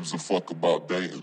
gives a fuck about dating?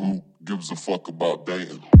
Who gives a fuck about dating?